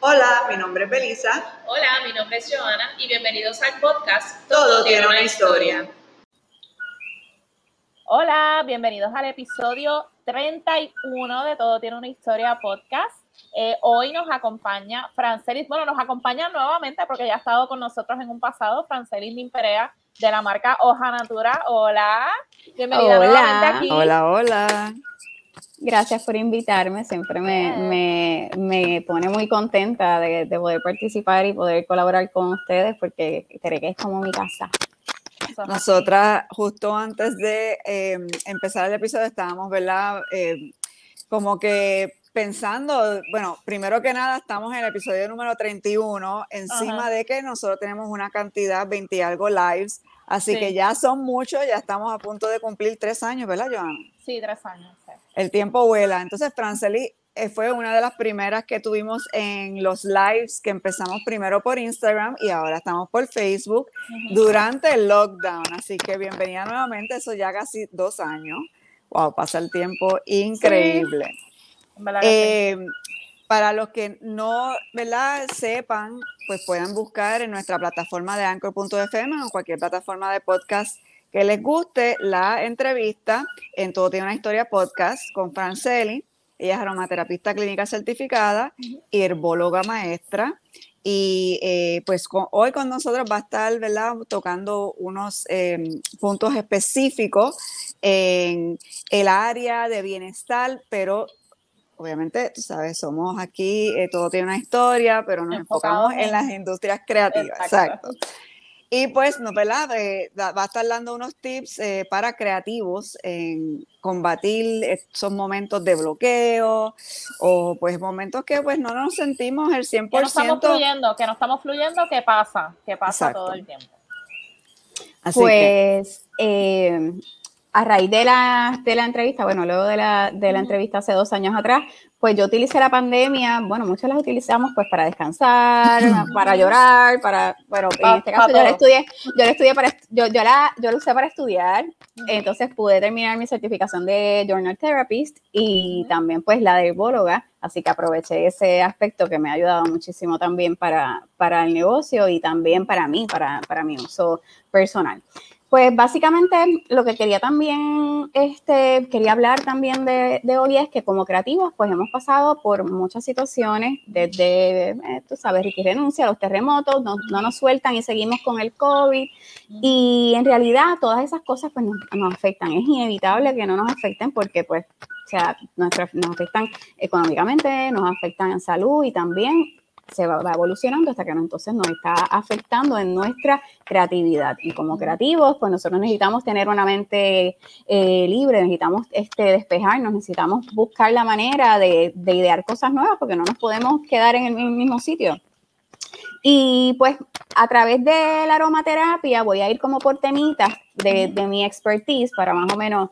Hola, mi nombre es Belisa. Hola, mi nombre es Joana y bienvenidos al podcast Todo, tiene una historia. Hola, bienvenidos al episodio 31 de Todo tiene una historia podcast. Eh, hoy nos acompaña Francelis, bueno, nos acompaña nuevamente porque ya ha estado con nosotros en un pasado, Francelis Limperea de la marca Hoja Natura. Hola, bienvenida Hola. nuevamente aquí. Hola, hola. Gracias por invitarme, siempre me, me, me pone muy contenta de, de poder participar y poder colaborar con ustedes porque creo que es como mi casa. Nosotras, justo antes de eh, empezar el episodio, estábamos, ¿verdad? Eh, como que pensando, bueno, primero que nada, estamos en el episodio número 31, encima Ajá. de que nosotros tenemos una cantidad, 20 y algo lives, así Sí. que ya son muchos, ya estamos a punto de cumplir tres años, ¿verdad, Joana? Sí, tres años. El tiempo vuela. Entonces, Franceli eh, fue una de las primeras que tuvimos en los lives que empezamos primero por Instagram y ahora estamos por Facebook durante el lockdown. Así que bienvenida nuevamente, eso ya casi dos años. Wow, pasa el tiempo increíble. Sí. Eh, para los que no ¿verdad? sepan, pues pueden buscar en nuestra plataforma de anchor.fm o cualquier plataforma de podcast que les guste la entrevista en Todo Tiene una Historia podcast con Franceli. Ella es aromaterapista clínica certificada y herbóloga maestra. Y eh, pues con- hoy con nosotros va a estar ¿verdad? tocando unos eh, puntos específicos en el área de bienestar, pero obviamente, tú sabes, somos aquí, eh, todo tiene una historia, pero nos enfocamos en en- las industrias creativas. Exacto. Exacto. Y pues, no, ¿verdad? Eh, va a estar dando unos tips eh, para creativos en combatir esos momentos de bloqueo o pues momentos que pues no nos sentimos el 100%. Que no estamos fluyendo, que no estamos fluyendo, ¿qué pasa? ¿Qué pasa Exacto. todo el tiempo? Así que, Pues eh, a raíz de la, de la entrevista, bueno, luego de la, de la entrevista hace dos años atrás, pues yo utilicé la pandemia, bueno, muchos las utilizamos pues para descansar, para llorar, para, bueno, en este caso yo la estudié, yo la estudié para, yo, yo la, yo la usé para estudiar, entonces pude terminar mi certificación de Journal Therapist y también pues la de herbóloga, así que aproveché ese aspecto que me ha ayudado muchísimo también para, para el negocio y también para mí, para, para mi uso personal. Pues básicamente lo que quería también, este, quería hablar también de, de hoy es que como creativos pues hemos pasado por muchas situaciones, desde, eh, tú sabes, Ricky renuncia, los terremotos, no, no nos sueltan y seguimos con el COVID. Y en realidad todas esas cosas pues nos, nos afectan, es inevitable que no nos afecten porque pues, o sea, nos afectan económicamente, nos afectan en salud y también se va, va evolucionando hasta que no, entonces nos está afectando en nuestra creatividad. Y como creativos, pues nosotros necesitamos tener una mente eh, libre, necesitamos este, despejarnos, necesitamos buscar la manera de, de idear cosas nuevas porque no nos podemos quedar en el mi- mismo sitio. Y pues a través de la aromaterapia voy a ir como por temitas de, de mi expertise para más o menos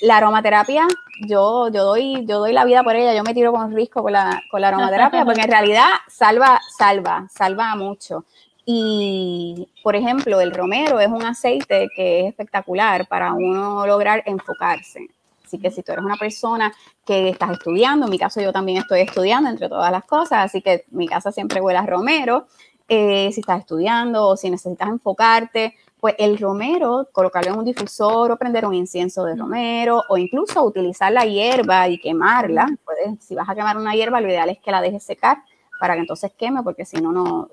la aromaterapia. Yo, yo, doy, yo doy la vida por ella, yo me tiro con risco con la, con la aromaterapia porque en realidad salva, salva, salva mucho. Y, por ejemplo, el romero es un aceite que es espectacular para uno lograr enfocarse. Así que si tú eres una persona que estás estudiando, en mi caso yo también estoy estudiando entre todas las cosas, así que mi casa siempre huele a romero. Eh, si estás estudiando o si necesitas enfocarte, pues el romero, colocarlo en un difusor o prender un incienso de romero o incluso utilizar la hierba y quemarla. Puedes, si vas a quemar una hierba, lo ideal es que la dejes secar para que entonces queme, porque si no, no,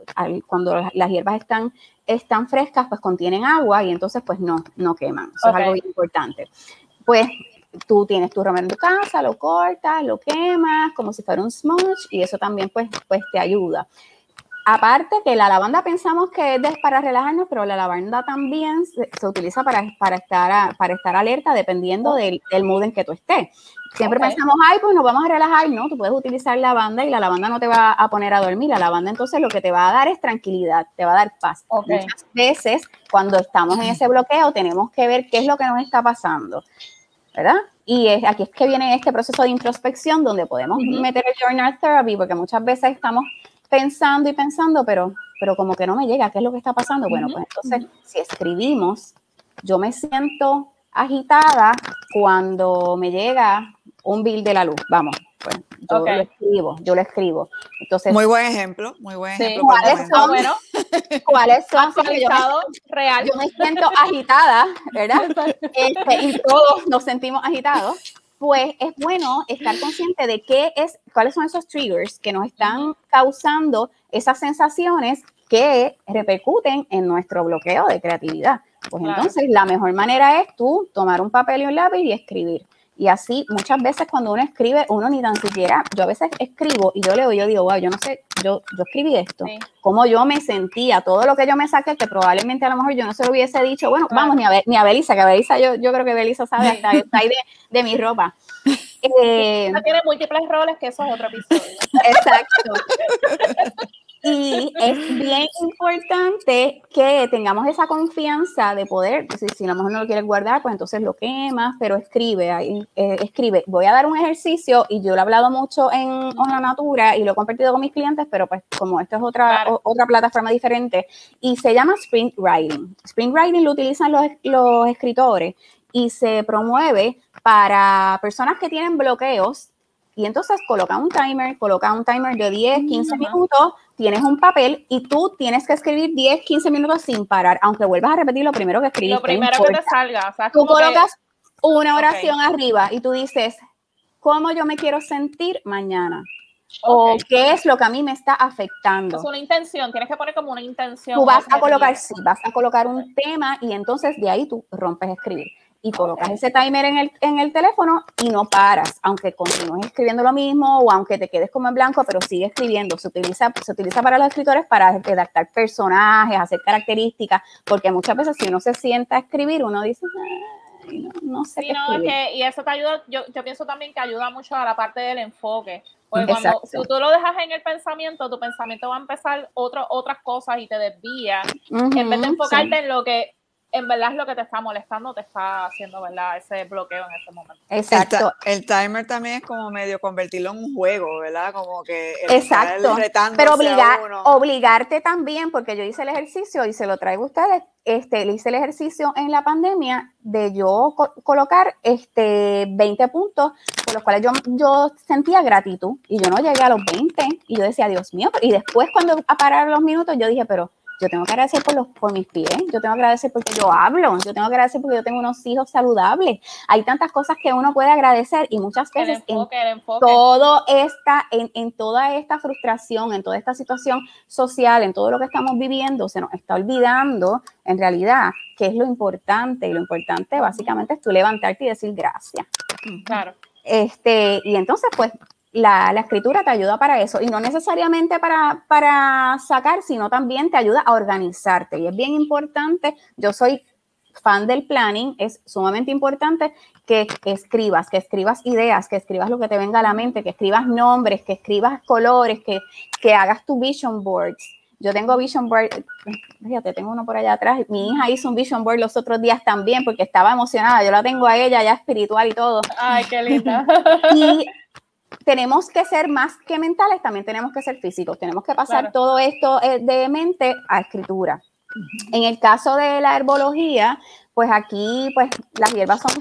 cuando las- hierbas están, están frescas, pues contienen agua y entonces pues no, no queman. Eso Ok. es algo bien importante. Pues tú tienes tu romero en tu casa, lo cortas, lo quemas como si fuera un smudge y eso también pues, pues te ayuda. Aparte que la lavanda pensamos que es para relajarnos, pero la lavanda también se, se utiliza para, para, estar a- para estar alerta dependiendo del, del mood en que tú estés. Siempre pensamos, ay, pues nos vamos a relajar. No, tú puedes utilizar lavanda y la lavanda no te va a poner a dormir. La lavanda entonces lo que te va a dar es tranquilidad, te va a dar paz. Muchas veces cuando estamos en ese bloqueo tenemos que ver qué es lo que nos está pasando. ¿verdad? Y es, aquí es que viene este proceso de introspección donde podemos meter el journal therapy, porque muchas veces estamos pensando y pensando, pero, pero como que no me llega, ¿qué es lo que está pasando? Bueno, pues entonces, si escribimos, yo me siento agitada cuando me llega un bill de la luz, vamos, pues yo Ok. lo escribo, yo lo escribo. Entonces, Muy buen ejemplo, muy buen Sí. ejemplo. el ¿Cuáles. Ah, bueno, ¿cuáles son? Yo me- real. yo me siento agitada, ¿verdad? Este, y todos nos sentimos agitados. Pues es bueno estar consciente de qué es, cuáles son esos triggers que nos están causando esas sensaciones que repercuten en nuestro bloqueo de creatividad. Pues Claro. entonces la mejor manera es tú tomar un papel y un lápiz y escribir. Y así muchas veces cuando uno escribe, uno ni tan siquiera, yo a veces escribo y yo leo y yo digo, wow, yo no sé, yo, yo escribí esto, Sí. cómo yo me sentía, todo lo que yo me saqué, que probablemente a lo mejor yo no se lo hubiese dicho, bueno, Claro. vamos, ni a, ni a Belisa, que a Belisa yo, yo creo que Belisa sabe hasta está ahí de, de mi ropa. Eh, tiene múltiples roles, que eso es otro episodio. Exacto. Y es bien importante que tengamos esa confianza de poder, si, si a lo mejor no lo quieres guardar, pues entonces lo quemas, pero escribe, ahí, eh, escribe. Voy a dar un ejercicio y yo lo he hablado mucho en Ona Natura y lo he compartido con mis clientes, pero pues como esto es otra, Claro. o- otra plataforma diferente y se llama Sprint Writing. Sprint Writing lo utilizan los, los escritores y se promueve para personas que tienen bloqueos y entonces coloca un timer, coloca un timer de 10, 15 Ajá. minutos, tienes un papel y tú tienes que escribir 10, 15 minutos sin parar, aunque vuelvas a repetir lo primero que escribiste. Lo primero que te salga. O sea, es Tú que- colocas una oración arriba y tú dices, ¿cómo yo me quiero sentir mañana? O qué es lo que a mí me está afectando. Es una intención, tienes que poner como una intención. Tú vas a colocar, sí, vas a colocar un tema y entonces de ahí tú rompes a escribir. Y colocas ese timer en el, en el teléfono y no paras, aunque continúes escribiendo lo mismo o aunque te quedes como en blanco, pero sigue escribiendo. Se utiliza, se utiliza para los escritores para redactar personajes, hacer características, porque muchas veces si uno se sienta a escribir, uno dice, "Ay, no, no sé Sí, qué no, es escribir". que, y eso te ayuda, yo, yo pienso también que ayuda mucho a la parte del enfoque. Porque cuando Exacto. si tú lo dejas en el pensamiento, tu pensamiento va a empezar otro, otras cosas y te desvía. en vez de enfocarte sí, en lo que en verdad es lo que te está molestando, te está haciendo, ¿verdad? Ese bloqueo en ese momento. El, Exacto. ta- el timer también es como medio convertirlo en un juego, ¿verdad? Como que el Exacto, pero a obligar, uno. obligarte también, porque yo hice el ejercicio y se lo traigo a ustedes, este, le hice el ejercicio en la pandemia de yo co- colocar este, 20 puntos por los cuales yo, yo sentía gratitud y yo no llegué a los 20 y yo decía, Dios mío, y después cuando a parar los minutos yo dije, pero yo tengo que agradecer por, los, por mis pies, yo tengo que agradecer porque yo hablo, yo tengo que agradecer porque yo tengo unos hijos saludables. Hay tantas cosas que uno puede agradecer y muchas veces en enfoque, enfoque. todo esta, en, en toda esta frustración, en toda esta situación social, en todo lo que estamos viviendo, se nos está olvidando en realidad qué es lo importante. Y lo importante básicamente es tú levantarte y decir gracias. Claro. Este, y entonces, pues, la, la escritura te ayuda para eso. Y no necesariamente para, para sacar, sino también te ayuda a organizarte. Y es bien importante, yo soy fan del planning, es sumamente importante que, escribas, que escribas ideas, que escribas lo que te venga a la mente, que escribas nombres, que escribas colores, que, que hagas tu vision boards. Yo tengo vision board, fíjate, tengo uno por allá atrás. Mi hija hizo un vision board los otros días también porque estaba emocionada. Yo la tengo a ella ya espiritual y todo. Ay, qué linda. Y tenemos que ser más que mentales, también tenemos que ser físicos. Tenemos que pasar Claro. todo esto eh, de mente a escritura. En el caso de la herbología, pues aquí pues las hierbas son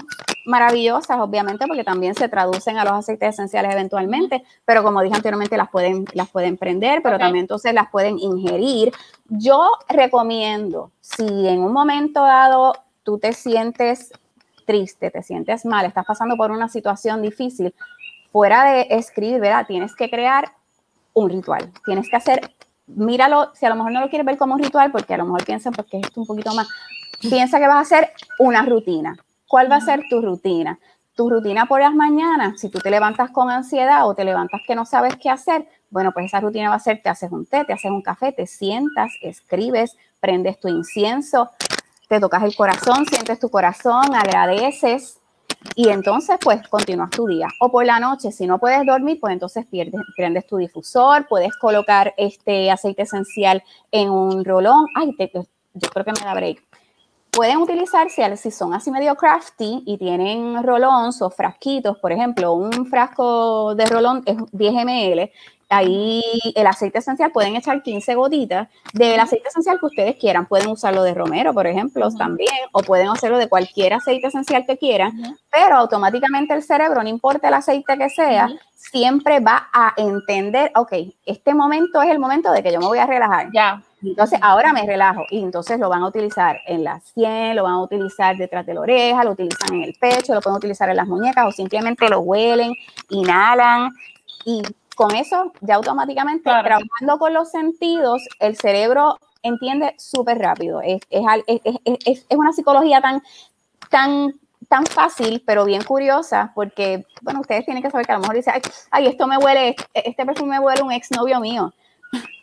maravillosas, obviamente, porque también se traducen a los aceites esenciales eventualmente, pero como dije anteriormente, las pueden, las pueden prender, pero también entonces las pueden ingerir. Yo recomiendo, si en un momento dado tú te sientes triste, te sientes mal, estás pasando por una situación difícil, fuera de escribir, ¿verdad? Tienes que crear un ritual, tienes que hacer, míralo, si a lo mejor no lo quieres ver como un ritual, porque a lo mejor piensan, porque es esto un poquito más, piensa que vas a hacer una rutina. ¿Cuál va a ser tu rutina? Tu rutina por las mañanas, si tú te levantas con ansiedad o te levantas que no sabes qué hacer, bueno, pues esa rutina va a ser, te haces un té, te haces un café, te sientas, escribes, prendes tu incienso, te tocas el corazón, sientes tu corazón, agradeces y entonces pues continúas tu día. O por la noche, si no puedes dormir, pues entonces pierdes, prendes tu difusor, puedes colocar este aceite esencial en un rolón. Ay, te- yo creo que me da break. Pueden utilizarse, si son así medio crafty y tienen rolons o frasquitos, por ejemplo, un frasco de rolón es 10 ml ahí el aceite esencial, pueden echar 15 gotitas del aceite esencial que ustedes quieran. Pueden usarlo de romero, por ejemplo, también, o pueden hacerlo de cualquier aceite esencial que quieran, pero automáticamente el cerebro, no importa el aceite que sea, siempre va a entender, ok, este momento es el momento de que yo me voy a relajar. Ya. Entonces, ahora me relajo y entonces lo van a utilizar en la sien, lo van a utilizar detrás de la oreja, lo utilizan en el pecho, lo pueden utilizar en las muñecas o simplemente lo huelen, inhalan y con eso ya automáticamente trabajando con los sentidos, el cerebro entiende súper rápido. Es, es, una psicología tan, tan, tan fácil, pero bien curiosa, porque, bueno, ustedes tienen que saber que a lo mejor dice, ay, esto me huele, este perfume me huele un exnovio mío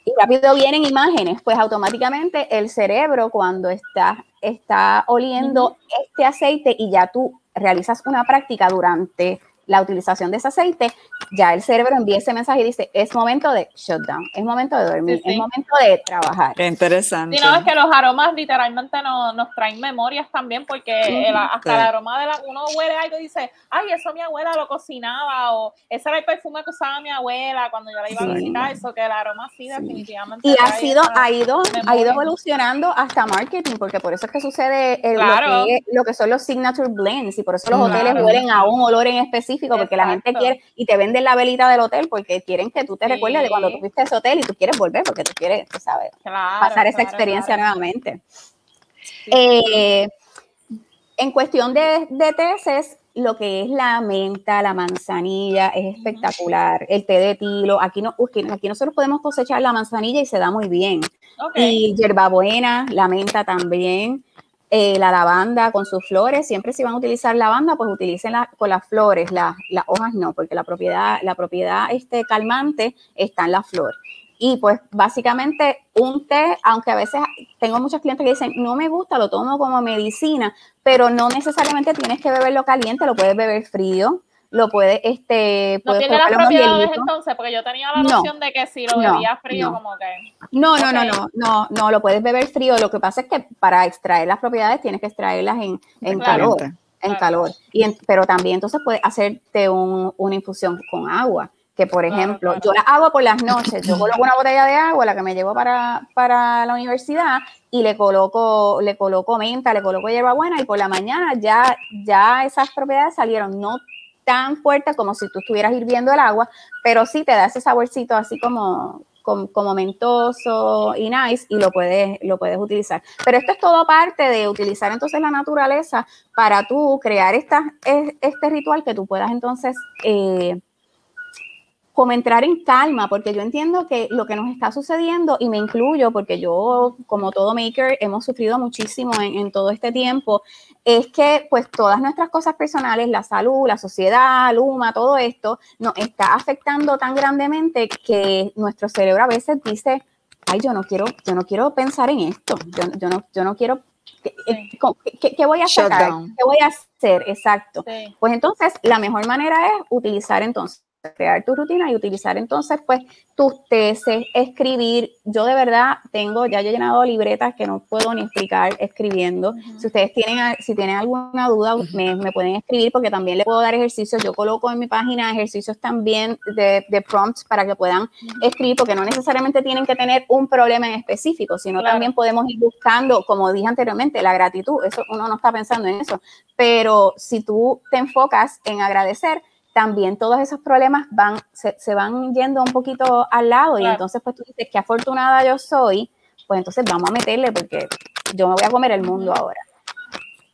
y rápido vienen imágenes, pues automáticamente el cerebro cuando está, está oliendo este aceite y ya tú realizas una práctica durante la utilización de ese aceite, ya el cerebro envía ese mensaje y dice, es momento de shutdown, es momento de dormir, es momento de trabajar. Qué interesante. Sí, no, es que los aromas literalmente nos traen memorias también, porque hasta el aroma de la, uno huele algo y dice, ay, eso mi abuela lo cocinaba, o ese era el perfume que usaba mi abuela cuando yo la iba a visitar, eso que el aroma sí, definitivamente. Y ha sido, ha ido, ha ido evolucionando hasta marketing, porque por eso es que sucede lo, que, son los signature blends, y por eso los hoteles huelen a un olor en específico porque la gente quiere, y te venden la velita del hotel porque quieren que tú te recuerdes de cuando tú fuiste a ese hotel y tú quieres volver porque tú quieres, tú sabes, pasar esa experiencia nuevamente. Eh, en cuestión de, de tesis, lo que es la menta, la manzanilla, es espectacular. El té de tilo, aquí, no, aquí nosotros podemos cosechar la manzanilla y se da muy bien. Y hierbabuena, la menta también. Eh, la lavanda con sus flores, siempre si van a utilizar lavanda, pues utilicenla con las flores, las hojas no, porque la propiedad, la propiedad este, calmante está en la flor. Y pues básicamente un té, aunque a veces tengo muchos clientes que dicen, no me gusta, lo tomo como medicina, pero no necesariamente tienes que beberlo caliente, lo puedes beber frío lo puede, este, no tiene las propiedades entonces, porque yo tenía la noción de que si lo bebía frío, como que. No, no, no, no, no, no, lo puedes beber frío. Lo que pasa es que para extraer las propiedades tienes que extraerlas en, en calor, en calor. Y pero también entonces puedes hacerte un, una infusión con agua. Que por ejemplo, yo la hago por las noches, yo coloco una botella de agua, la que me llevo para, para la universidad, y le coloco, le coloco menta, le coloco hierbabuena, y por la mañana ya, ya esas propiedades salieron. No tan fuerte como si tú estuvieras hirviendo el agua, pero sí te da ese saborcito así como, como, mentoso y nice y lo puedes, lo puedes utilizar. Pero esto es todo parte de utilizar entonces la naturaleza para tú crear esta, este ritual que tú puedas entonces... Eh, como entrar en calma, porque yo entiendo que lo que nos está sucediendo, y me incluyo, porque yo, como todo maker, hemos sufrido muchísimo en, todo este tiempo, es que pues todas nuestras cosas personales, la salud, la sociedad, Luma, todo esto, nos está afectando tan grandemente que nuestro cerebro a veces dice, ay, yo no quiero, yo no quiero pensar en esto, yo, no, yo no quiero ¿Qué, voy a sacar? ¿Qué voy a hacer? Exacto. Pues entonces, la mejor manera es utilizar entonces crear tu rutina y utilizar entonces pues tus tesis, escribir. Yo de verdad tengo, ya he llenado libretas que no puedo ni explicar escribiendo. Si ustedes tienen, si tienen alguna duda, me, me, pueden escribir porque también les puedo dar ejercicios. Yo coloco en mi página ejercicios también de, de prompts para que puedan escribir porque no necesariamente tienen que tener un problema en específico, sino también podemos ir buscando, como dije anteriormente, la gratitud. Eso uno no está pensando en eso. Pero si tú te enfocas en agradecer, también todos esos problemas van, se, van yendo un poquito al lado y entonces pues tú dices, qué afortunada yo soy, pues entonces vamos a meterle porque yo me voy a comer el mundo ahora.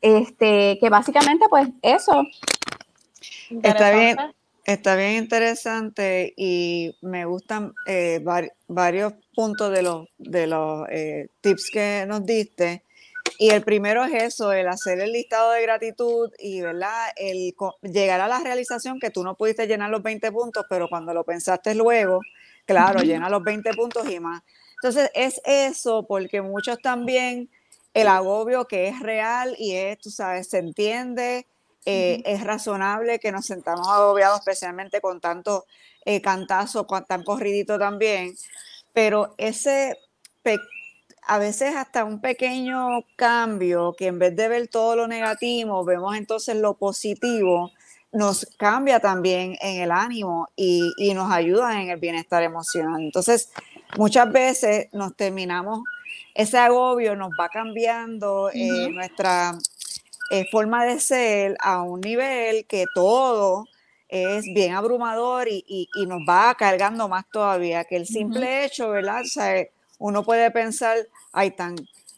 Este, que básicamente pues eso. Está bien, está bien interesante y me gustan eh, varios puntos de los, de los eh, tips que nos diste. Y el primero es eso, el hacer el listado de gratitud y, ¿verdad? El llegar a la realización que tú no pudiste llenar los 20 puntos, pero cuando lo pensaste luego, claro, llena los 20 puntos y más. Entonces, es eso, porque muchos también, el agobio que es real y es, tú sabes, se entiende, eh, es razonable que nos sentamos agobiados, especialmente con tanto eh, cantazo, con tan corridito también, pero ese pequeño a veces hasta un pequeño cambio, que en vez de ver todo lo negativo, vemos entonces lo positivo, nos cambia también en el ánimo y, y nos ayuda en el bienestar emocional. Entonces, muchas veces nos terminamos, ese agobio nos va cambiando eh, nuestra eh, forma de ser a un nivel que todo es bien abrumador y, y, y nos va cargando más todavía, que el simple hecho, ¿verdad? O sea, uno puede pensar, ay, tan,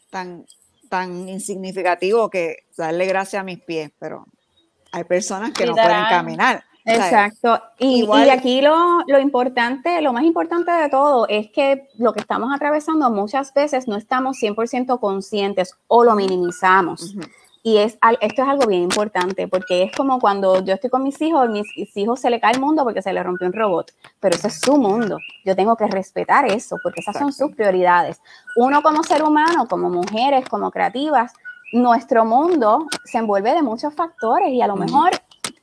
tan, tan insignificativo que darle gracias a mis pies, pero hay personas que no pueden caminar. Exacto. Y, y, aquí lo, lo, importante, lo más importante de todo es que lo que estamos atravesando muchas veces no estamos 100% conscientes o lo minimizamos. Y es, esto es algo bien importante porque es como cuando yo estoy con mis hijos, mis, mis hijos se le cae el mundo porque se le rompió un robot, pero ese es su mundo. Yo tengo que respetar eso porque esas son sus prioridades. Uno como ser humano, como mujeres, como creativas, nuestro mundo se envuelve de muchos factores y a lo mejor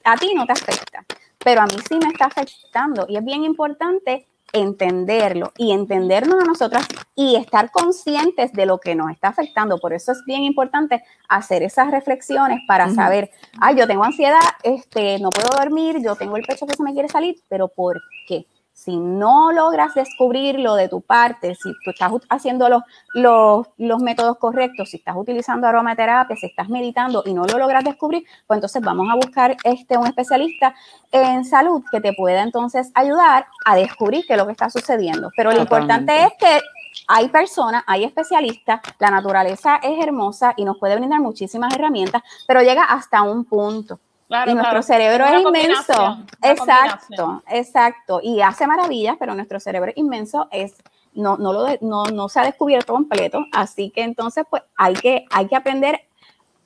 a ti no te afecta, pero a mí sí me está afectando y es bien importante entenderlo y entendernos a nosotras y estar conscientes de lo que nos está afectando. Por eso es bien importante hacer esas reflexiones para saber, ay, yo tengo ansiedad, este, no puedo dormir, yo tengo el pecho que se me quiere salir, pero ¿por qué? Si no logras descubrirlo de tu parte, si tú estás haciendo los, los, los, métodos correctos, si estás utilizando aromaterapia, si estás meditando y no lo logras descubrir, pues entonces vamos a buscar este, un especialista en salud que te pueda entonces ayudar a descubrir qué es lo que está sucediendo. Pero lo importante es que hay personas, hay especialistas, la naturaleza es hermosa y nos puede brindar muchísimas herramientas, pero llega hasta un punto y nuestro cerebro es inmenso. Exacto, exacto. Y hace maravillas, pero nuestro cerebro inmenso es, no, no, lo no, no se ha descubierto completo. Así que entonces, pues hay que, hay que aprender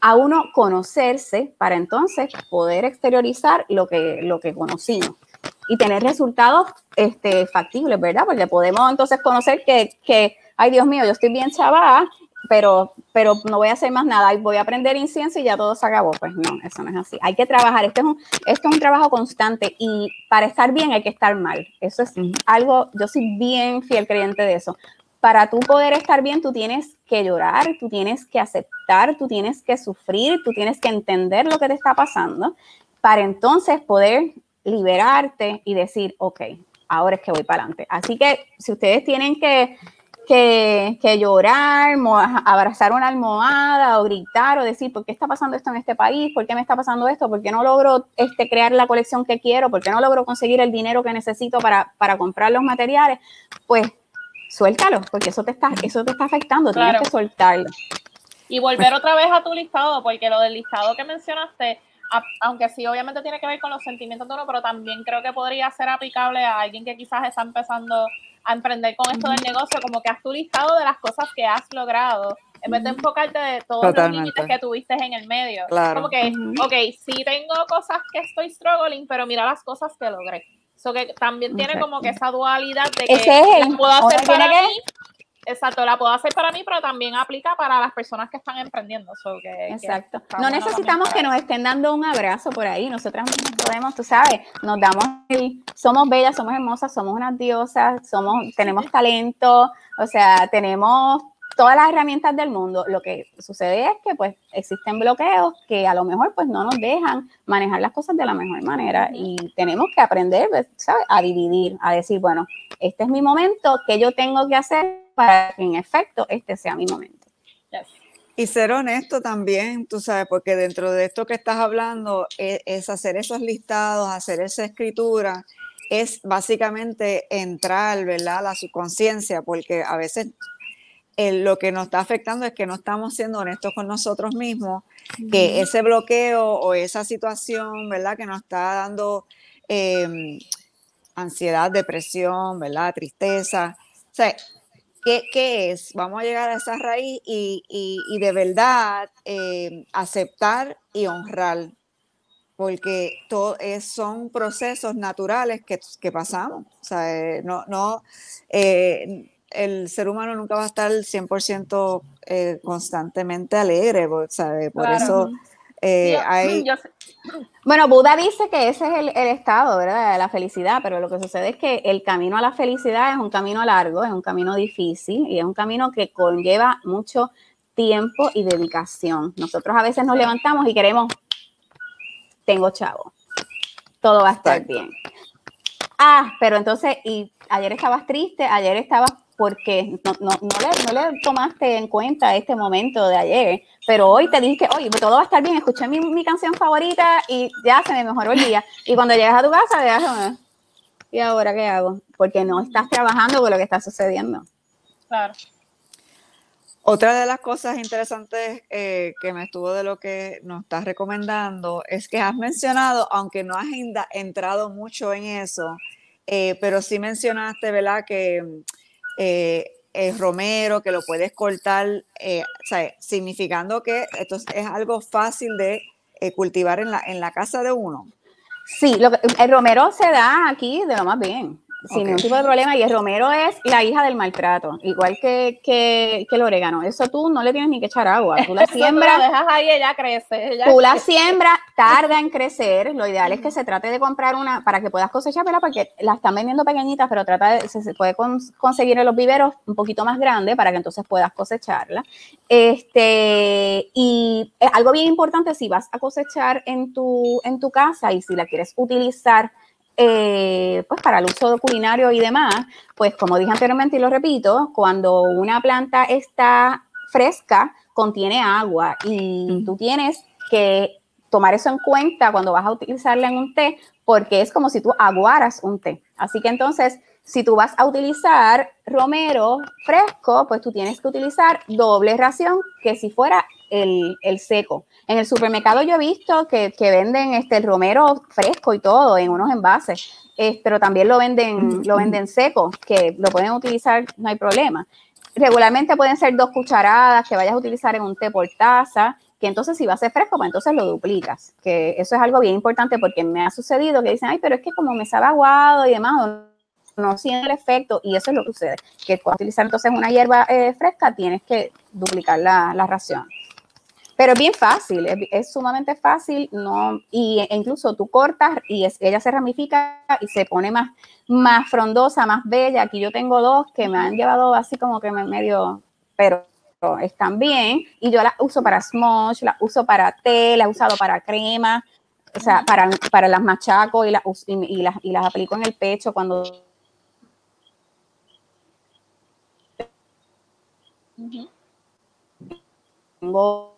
a uno conocerse para entonces poder exteriorizar lo que, lo que conocimos y tener resultados este, factibles, ¿verdad? Porque podemos entonces conocer que, que ay Dios mío, yo estoy bien chaval pero, pero no voy a hacer más nada, voy a aprender incienso y ya todo se acabó. Pues no, eso no es así. Hay que trabajar, esto es un, esto es un trabajo constante y para estar bien hay que estar mal. Eso es algo, yo soy bien fiel creyente de eso. Para tú poder estar bien, tú tienes que llorar, tú tienes que aceptar, tú tienes que sufrir, tú tienes que entender lo que te está pasando, para entonces poder liberarte y decir, ok, ahora es que voy para adelante. Así que si ustedes tienen que que, que, llorar, abrazar una almohada o gritar o decir, ¿por qué está pasando esto en este país? ¿Por qué me está pasando esto? ¿Por qué no logro este, crear la colección que quiero? ¿Por qué no logro conseguir el dinero que necesito para, para comprar los materiales? Pues suéltalo, porque eso te está, eso te está afectando, tienes que soltarlo. Y volver otra vez a tu listado, porque lo del listado que mencionaste, aunque sí obviamente tiene que ver con los sentimientos de uno, pero también creo que podría ser aplicable a alguien que quizás está empezando a emprender con esto del negocio, como que has tu listado de las cosas que has logrado, en vez de enfocarte de todos los límites que tuviste en el medio. Como que, ok, sí tengo cosas que estoy struggling, pero mira las cosas que logré. Eso que también tiene como que esa dualidad de que es puedo hacer para mí, Exacto, la puedo hacer para mí, pero también aplica para las personas que están emprendiendo. que, Exacto. no necesitamos que nos estén dando un abrazo por ahí. Nosotras podemos, tú sabes, nos damos el, somos bellas, somos hermosas, somos unas diosas, somos, tenemos talento, o sea, tenemos todas las herramientas del mundo. Lo que sucede es que pues existen bloqueos que a lo mejor pues no nos dejan manejar las cosas de la mejor manera y tenemos que aprender, pues, ¿sabes? A dividir, a decir, bueno, este es mi momento, ¿qué yo tengo que hacer para que en efecto este sea mi momento? Y ser honesto también, tú sabes, porque dentro de esto que estás hablando es, es hacer esos listados, hacer esa escritura, es básicamente entrar, ¿verdad? A la subconsciencia, porque a veces lo que nos está afectando es que no estamos siendo honestos con nosotros mismos, que ese bloqueo o esa situación, ¿verdad? Que nos está dando em, ansiedad, depresión, ¿verdad? Tristeza. O sea, ¿qué, es? Vamos a llegar a esa raíz y, y, de verdad em, aceptar y honrar, porque todo son procesos naturales que, que pasamos. O sea, eh, no, no eh, el ser humano nunca va a estar 100% eh, constantemente alegre, ¿sabe? Por eso eh, hay... Bueno, Buda dice que ese es el, estado, ¿verdad? De la felicidad, pero lo que sucede es que el camino a la felicidad es un camino largo, es un camino difícil y es un camino que conlleva mucho tiempo y dedicación. Nosotros a veces nos levantamos y queremos, tengo chavo, todo va a estar Exacto. bien. Ah, pero entonces, y ayer estabas triste, ayer estabas porque no, no, no, le, no le tomaste en cuenta este momento de ayer, pero hoy te dije, oye, pues todo va a estar bien, escuché mi, mi canción favorita y ya se me mejoró el día. Y cuando llegas a tu casa, ya, "Ah, ¿y ahora qué hago? Porque no estás trabajando con lo que está sucediendo. Claro. Otra de las cosas interesantes eh, que me estuvo de lo que nos estás recomendando es que has mencionado, aunque no has entrado mucho en eso, eh, pero sí mencionaste, ¿verdad? Que eh, el romero, que lo puedes cortar, eh, o sea, significando que esto es- algo fácil de eh, cultivar en la, en la casa de uno. Sí, lo que- el romero se da aquí de lo más bien, sin ningún tipo de problema. Y el romero es la hija del maltrato, igual que, que, que el orégano. Eso tú no le tienes ni que echar agua. Tú la siembras, dejas ahí, ella crece. Ella tú la siembras, tarda en crecer. Lo ideal es que se trate de comprar una para que puedas cosechar, ¿verdad? Porque la están vendiendo pequeñitas, pero trata de, se, puede cons- conseguir en los viveros un poquito más grande para que entonces puedas cosecharla. Este, y es algo bien importante si vas a cosechar en tu, en tu casa y si la quieres utilizar eh, pues para el uso culinario y demás, pues como dije anteriormente y lo repito, cuando una planta está fresca, contiene agua y tú tienes que tomar eso en cuenta cuando vas a utilizarla en un té, porque es como si tú aguaras un té. Así que entonces, si tú vas a utilizar romero fresco, pues tú tienes que utilizar doble ración que si fuera el, el seco. En el supermercado yo he visto que, que venden este, el romero fresco y todo en unos envases, eh, pero también lo venden, lo venden seco, que lo pueden utilizar, no hay problema. Regularmente pueden ser dos cucharadas que vayas a utilizar en un té por taza, que entonces si va a ser fresco, pues entonces lo duplicas, que eso es algo bien importante porque me ha sucedido que dicen, ay, pero es que como me sabe aguado y demás, no siente el efecto, y eso es lo que sucede, que cuando utilizar entonces una hierba eh, fresca tienes que duplicar la, la ración. Pero es bien fácil, es, es sumamente fácil, no, y e incluso tú cortas y es- ella se ramifica y se pone más, más frondosa, más bella. Aquí yo tengo dos que me han llevado así como que me medio, pero están bien. Y yo las uso para smosh, las uso para té, las he usado para crema, o sea, para, para las machaco y las, y, y las, y las aplico en el pecho cuando tengo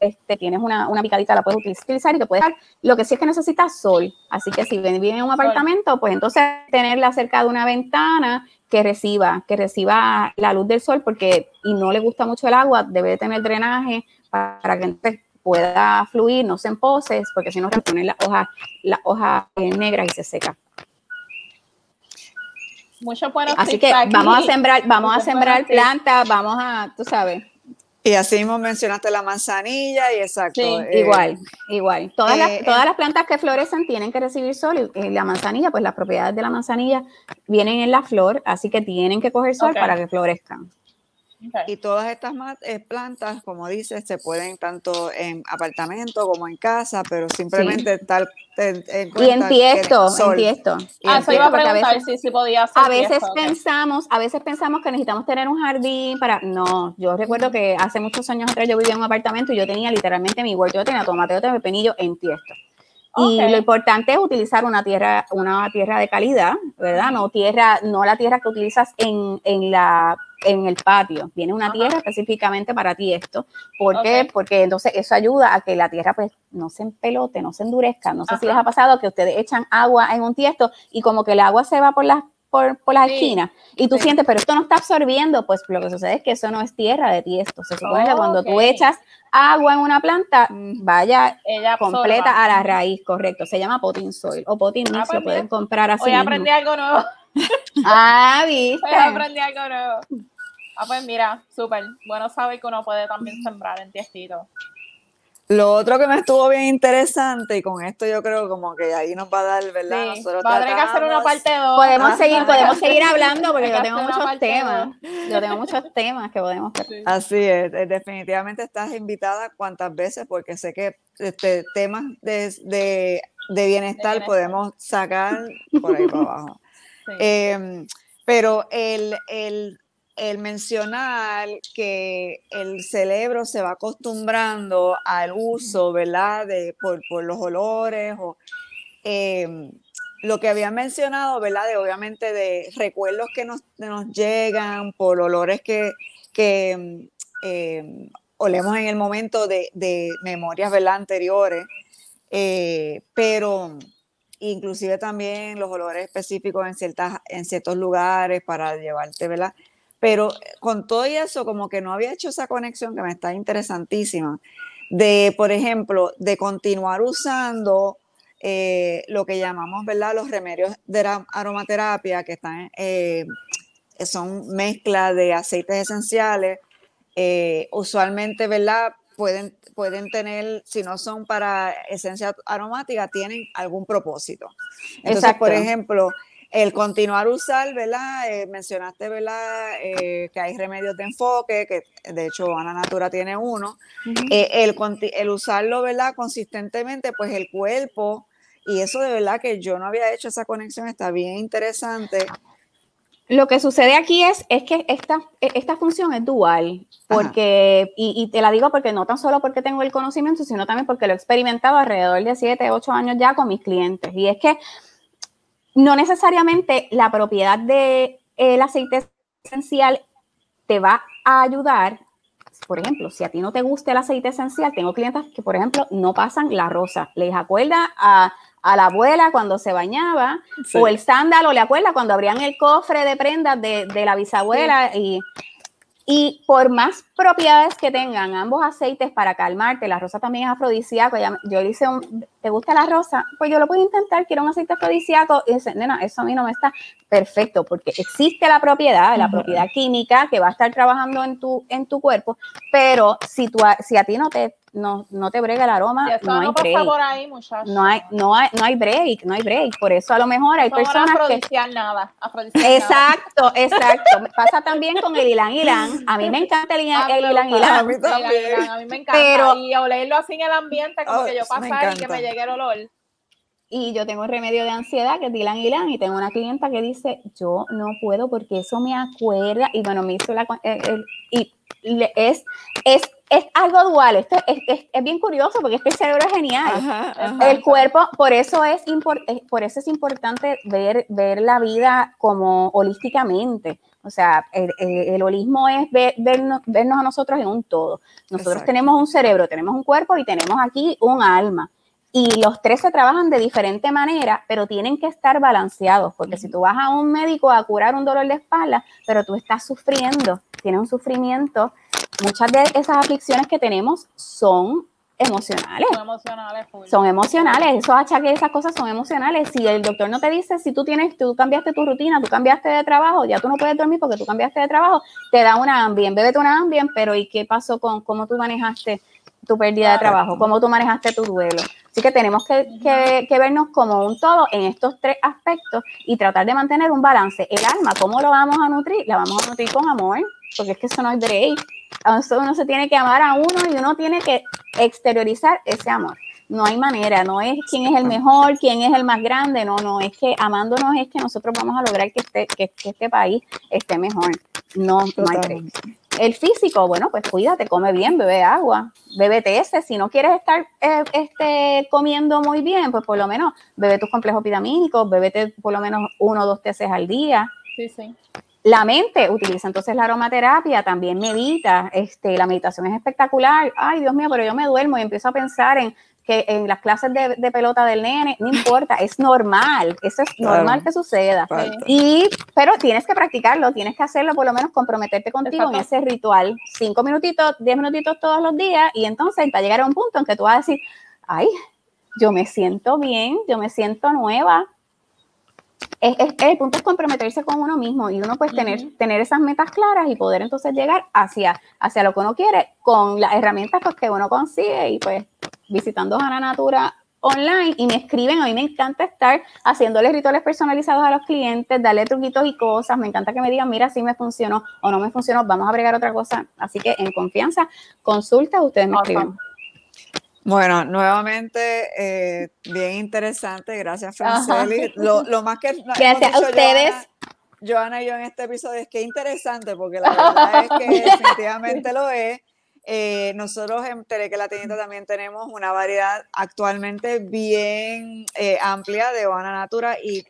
este, tienes una, una picadita, la puedes utilizar y te puedes dar. Lo que sí es que necesitas sol. Así que si vive en un apartamento, pues entonces tenerla cerca de una ventana que reciba, que reciba la luz del sol, porque y no le gusta mucho el agua, debe de tener drenaje para, que pueda fluir, no se emposes, porque si no se ponen las hojas, las hojas eh, negras y se seca. Buenos Así que aquí. vamos a sembrar, vamos a sembrar plantas, vamos a, tú sabes, Y así mismo mencionaste la manzanilla y exacto. Sí, eh, Igual, igual. Todas, las, eh, todas las plantas que florecen tienen que recibir sol. y, eh, la manzanilla, pues las propiedades de la manzanilla vienen en la flor, así que tienen que coger sol para que florezcan. Y todas estas eh, plantas, como dices, se pueden tanto en apartamento como en casa, pero simplemente estar en, en Y en tiesto, en tiesto. Ah, eso iba a veces- si, si podía hacer A veces fiesta, ok. pensamos, a veces pensamos que necesitamos tener un jardín para. No, yo recuerdo que hace muchos años atrás yo vivía en un apartamento y yo tenía literalmente mi huerto, yo tenía tomateo, tenía pepinillo en tiesto. Y Ok. lo importante es utilizar una tierra, una tierra de calidad, ¿verdad? No tierra, no la tierra que utilizas en, en la en el patio. Viene una Ajá. tierra específicamente para tiesto. ¿Por qué? Porque entonces eso ayuda a que la tierra pues no se empelote, no se endurezca. No sé si les ha pasado que ustedes echan agua en un tiesto y como que el agua se va por las por, por las Sí, esquinas y tú sí. sientes, pero esto no está absorbiendo, pues lo que sucede es que eso no es tierra de tiesto. Se supone que cuando tú echas agua en una planta, vaya Ella completa a la raíz, correcto. Se llama potting soil o potting Ah, mix, pues lo pueden comprar así. Hoy mismo. aprendí algo nuevo. Ah, viste. Hoy aprendí algo nuevo. Ah, pues mira, súper. Bueno saber que uno puede también sembrar en tiestito. Lo otro que me estuvo bien interesante, y con esto yo creo como que ahí nos va a dar, ¿verdad? Sí, Nosotros va a tener que hacer una parte 2. Podemos Ah, seguir, podemos seguir hablando porque yo tengo muchos temas. Yo tengo muchos temas que podemos Así es, eh, definitivamente estás invitada cuantas veces porque sé que este, temas de, de- de bienestar bienestar. podemos sacar por ahí para abajo. Sí. Em, pero el, el el mencionar que el cerebro se va acostumbrando al uso, ¿verdad? De, por, por los olores o em, lo que había mencionado, ¿verdad? De obviamente de recuerdos que nos, llegan por olores que, que em, em, olemos en el momento de, de memorias, ¿verdad? Anteriores, eh, pero inclusive también los olores específicos en, ciertas, en ciertos lugares para llevarte, ¿verdad? Pero con todo eso, como que no había hecho esa conexión que me está interesantísima, de, por ejemplo, de continuar usando eh, lo que llamamos, ¿verdad? Los remedios de la aromaterapia, que están, eh, son mezcla de aceites esenciales, eh, usualmente, ¿verdad? Pueden, pueden tener, si no son para esencia aromática, tienen algún propósito. Entonces, por ejemplo, el continuar usar, ¿verdad? Eh, mencionaste, ¿verdad? Eh, que hay remedios de enfoque, que de hecho Ana Natura tiene uno. Eh, el, el, usarlo, ¿verdad? Consistentemente, pues el cuerpo, y eso de verdad que yo no había hecho esa conexión, está bien interesante. Lo que sucede aquí es, es que esta, e, esta función es dual, porque, y, y, te la digo porque no tan solo porque tengo el conocimiento, sino también porque lo he experimentado alrededor de 7, 8 años ya con mis clientes. Y es que no necesariamente la propiedad del el aceite esencial te va a ayudar. Por ejemplo, si a ti no te gusta el aceite esencial, tengo clientes que, por ejemplo, no pasan la rosa. Les acuerda a, a la abuela cuando se bañaba, o el sándalo, le acuerda cuando abrían el cofre de prendas de, de la bisabuela. Y y por más propiedades que tengan ambos aceites para calmarte, la rosa también es afrodisíaco. Yo le hice un, ¿te gusta la rosa? Pues yo lo puedo intentar, quiero un aceite afrodisíaco. Y dice, nena, eso a mí no me está perfecto, porque existe la propiedad, la propiedad química que va a estar trabajando en tu, en tu cuerpo, pero si, tú, si a ti no te no, no te brega el aroma, no hay break. Por ahí, no hay, no hay, no hay break, no hay break. Por eso a lo mejor hay personas que nada, exacto, exacto. Pasa también con el ilan ilan. A mí me encanta el, ilan ilan. A mí también. A mí me encanta. Pero, y olerlo así en el ambiente, como oh, que yo pasar y que me llegue el olor. Y yo tengo un remedio de ansiedad que es Dylan Ilan y tengo una clienta que dice, yo no puedo porque eso me acuerda y bueno, me hizo la... Eh, y es, es es algo dual, esto es, es, bien curioso porque es que el cerebro es genial. El cuerpo, por eso es, por eso es importante ver, ver la vida como holísticamente. O sea, el, holismo es vernos, a nosotros en un todo. Nosotros tenemos un cerebro, tenemos un cuerpo y tenemos aquí un alma. Y los tres se trabajan de diferente manera, pero tienen que estar balanceados, porque si tú vas a un médico a curar un dolor de espalda, pero tú estás sufriendo, tienes un sufrimiento muchas de esas aflicciones que tenemos son emocionales. Son emocionales. Son emocionales. Esos achaques, esas cosas son emocionales. Si el doctor no te dice, si tú tienes, tú cambiaste tu rutina, tú cambiaste de trabajo, ya tú no puedes dormir porque tú cambiaste de trabajo, te da una ambien, bébete una ambien, pero ¿y qué pasó con cómo tú manejaste tu pérdida de trabajo? ¿Cómo tú manejaste tu duelo? Así que tenemos que, que, que, vernos como un todo en estos tres aspectos y tratar de mantener un balance. El alma, ¿cómo lo vamos a nutrir? La vamos a nutrir con amor, porque es que eso no es break uno se tiene que amar a uno y uno tiene que exteriorizar ese amor. No hay manera, no es quién es el mejor, quién es el más grande, no, no, es que amándonos es que nosotros vamos a lograr que este, que, este país esté mejor. No, no hay El físico, bueno, pues cuídate, come bien, bebe agua, bebe ese. Si no quieres estar eh, este, comiendo muy bien, pues por lo menos bebe tus complejos vitamínicos, bebete por lo menos uno o dos teces al día. Sí, sí. La mente utiliza entonces la aromaterapia, también medita, este, la meditación es espectacular. Ay, Dios mío, pero yo me duermo y empiezo a pensar en que en las clases de, pelota del nene, no importa, es normal, eso es normal que suceda. Y, pero tienes que practicarlo, tienes que hacerlo, por lo menos comprometerte contigo en ese ritual, cinco minutitos, diez minutitos todos los días, y entonces va a llegar a un punto en que tú vas a decir, ay, yo me siento bien, yo me siento nueva, es, el punto es comprometerse con uno mismo y uno pues tener, tener esas metas claras y poder entonces llegar hacia, hacia lo que uno quiere con las herramientas pues, que uno consigue y pues visitando Jana Natura online. Y me escriben, a mí me encanta estar haciéndole rituales personalizados a los clientes, darle truquitos y cosas, me encanta que me digan, mira, si me funcionó o no me funcionó, vamos a agregar otra cosa, así que en confianza, consulta, ustedes me escriben. Bueno, nuevamente, eh, bien interesante. Gracias, Franceli. Lo, lo, más que. Gracias a ustedes. Joana y yo en este episodio es que interesante, porque la verdad es que definitivamente lo es. Eh, nosotros en Tereque La Tienda también tenemos una variedad actualmente bien eh, amplia de Oana Natura y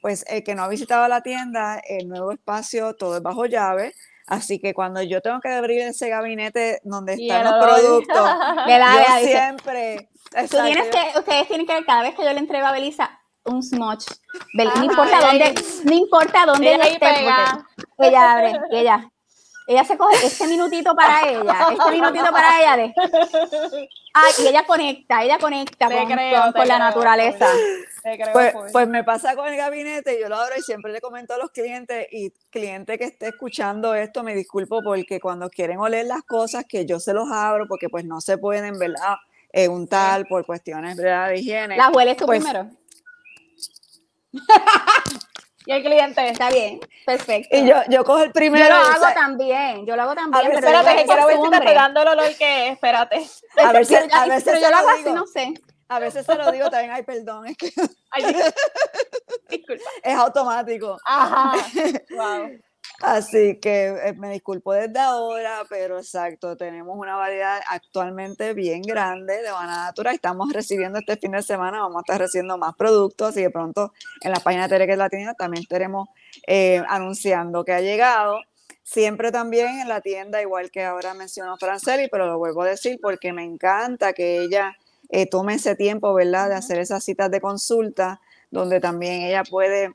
pues el que no ha visitado la tienda, el nuevo espacio, todo es bajo llave. Así que cuando yo tengo que abrir ese gabinete donde Y están los productos, El área, yo dice, siempre... Tú tienes que, ustedes tienen que ver cada vez que yo le entrego a Belisa un smudge. Bel- Ajá, no importa dónde, no importa dónde ella esté, ella abre, ella, ella se coge este minutito para ella, este minutito para ella de, ah, y ella conecta, ella conecta Te con, creo, con- te con la creo, naturaleza. Te creo Pues, pues me pasa con el gabinete, yo lo abro y siempre le comento a los clientes y cliente que esté escuchando esto, me disculpo porque cuando quieren oler las cosas que yo se los abro porque pues no se pueden, ¿verdad? Eh, untar por cuestiones ¿verdad? de higiene. ¿La hueles tú Pues, primero? y el cliente. Está bien, perfecto. Y yo, yo cojo el primero. Yo lo o hago sea, también, yo lo hago también, ver, pero Espérate, que quiero ver si dando el olor que es. Espérate. a veces, Pero, a veces pero yo lo hago así, digo, no sé. a veces se lo digo también, ay, perdón, es que Ay, dis- disculpa. es automático. Ajá. Wow. Así que eh, me disculpo desde ahora, pero exacto, tenemos una variedad actualmente bien grande de Banana Natura. Estamos recibiendo este fin de semana, vamos a estar recibiendo más productos y de pronto en la página de Tereque Latina también estaremos eh, anunciando que ha llegado. Siempre también en la tienda, igual que ahora mencionó Franceli, pero lo vuelvo a decir porque me encanta que ella eh, tome ese tiempo, ¿verdad?, de hacer esas citas de consulta, donde también ella puede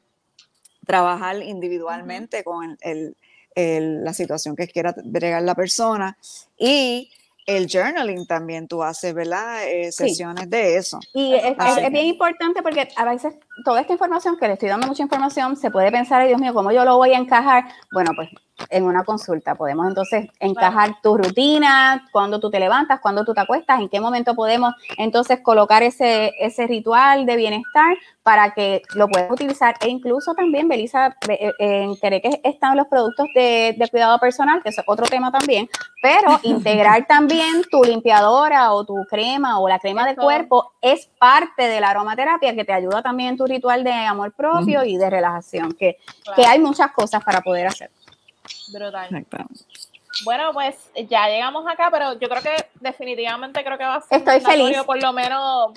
trabajar individualmente con el- el- el- la situación que quiera bregar la persona. Y el journaling también tú haces, ¿verdad? Eh, Sí. sesiones de eso. Y es, es- es bien importante porque a veces toda esta información, que le estoy dando mucha información, se puede pensar, ay Dios mío, ¿cómo yo lo voy a encajar? Bueno, pues en una consulta. Podemos entonces encajar tu rutina, cuando tú te levantas, cuando tú te acuestas, en qué momento podemos entonces colocar ese, ese ritual de bienestar para que lo puedas utilizar. E incluso también, Belisa, eh, en Tereque están los productos de, de cuidado personal, que es otro tema también, pero integrar también tu limpiadora o tu crema o la crema de cuerpo es parte de la aromaterapia que te ayuda también en tu ritual de amor propio y de relajación, que, que hay muchas cosas para poder hacer. Brutal. Exactamente. Bueno, pues ya llegamos acá, pero yo creo que definitivamente creo que va a ser Estoy feliz. por lo menos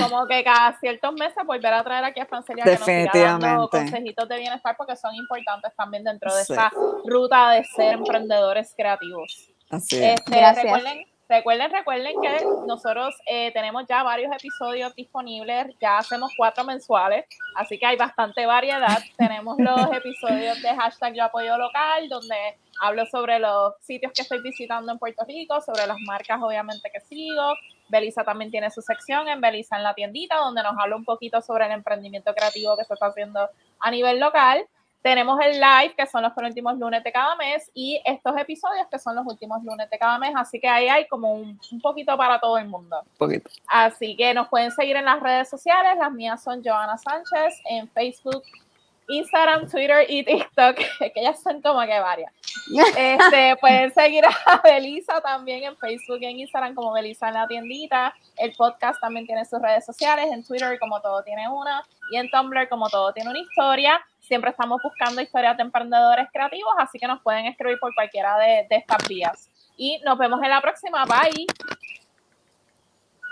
como que cada ciertos meses volver a traer aquí a Francelia que nos siga dando Definitivamente. consejitos de bienestar porque son importantes también dentro de Sí. esta ruta de ser emprendedores creativos. Así es. Este, Gracias. Recuerden, recuerden, recuerden que nosotros eh, tenemos ya varios episodios disponibles, ya hacemos cuatro mensuales, así que hay bastante variedad. tenemos los episodios de hashtag Yo Apoyo Local, donde hablo sobre los sitios que estoy visitando en Puerto Rico, sobre las marcas obviamente que sigo. Belisa también tiene su sección en Belisa en la tiendita, donde nos habla un poquito sobre el emprendimiento creativo que se está haciendo a nivel local. Tenemos el live, que son los penúltimos lunes de cada mes, y estos episodios, que son los últimos lunes de cada mes. Así que ahí hay como un, un poquito para todo el mundo. Un poquito. Así que nos pueden seguir en las redes sociales. Las mías son Joana Sánchez en Facebook, Instagram, Twitter y TikTok, que ellas son como que varias. Este, pueden seguir a Belisa también en Facebook y en Instagram como Belisa en la tiendita. El podcast también tiene sus redes sociales, en Twitter como todo tiene una y en Tumblr como todo tiene una historia. Siempre estamos buscando historias de emprendedores creativos, así que nos pueden escribir por cualquiera de, de estas vías. Y nos vemos en la próxima. Bye.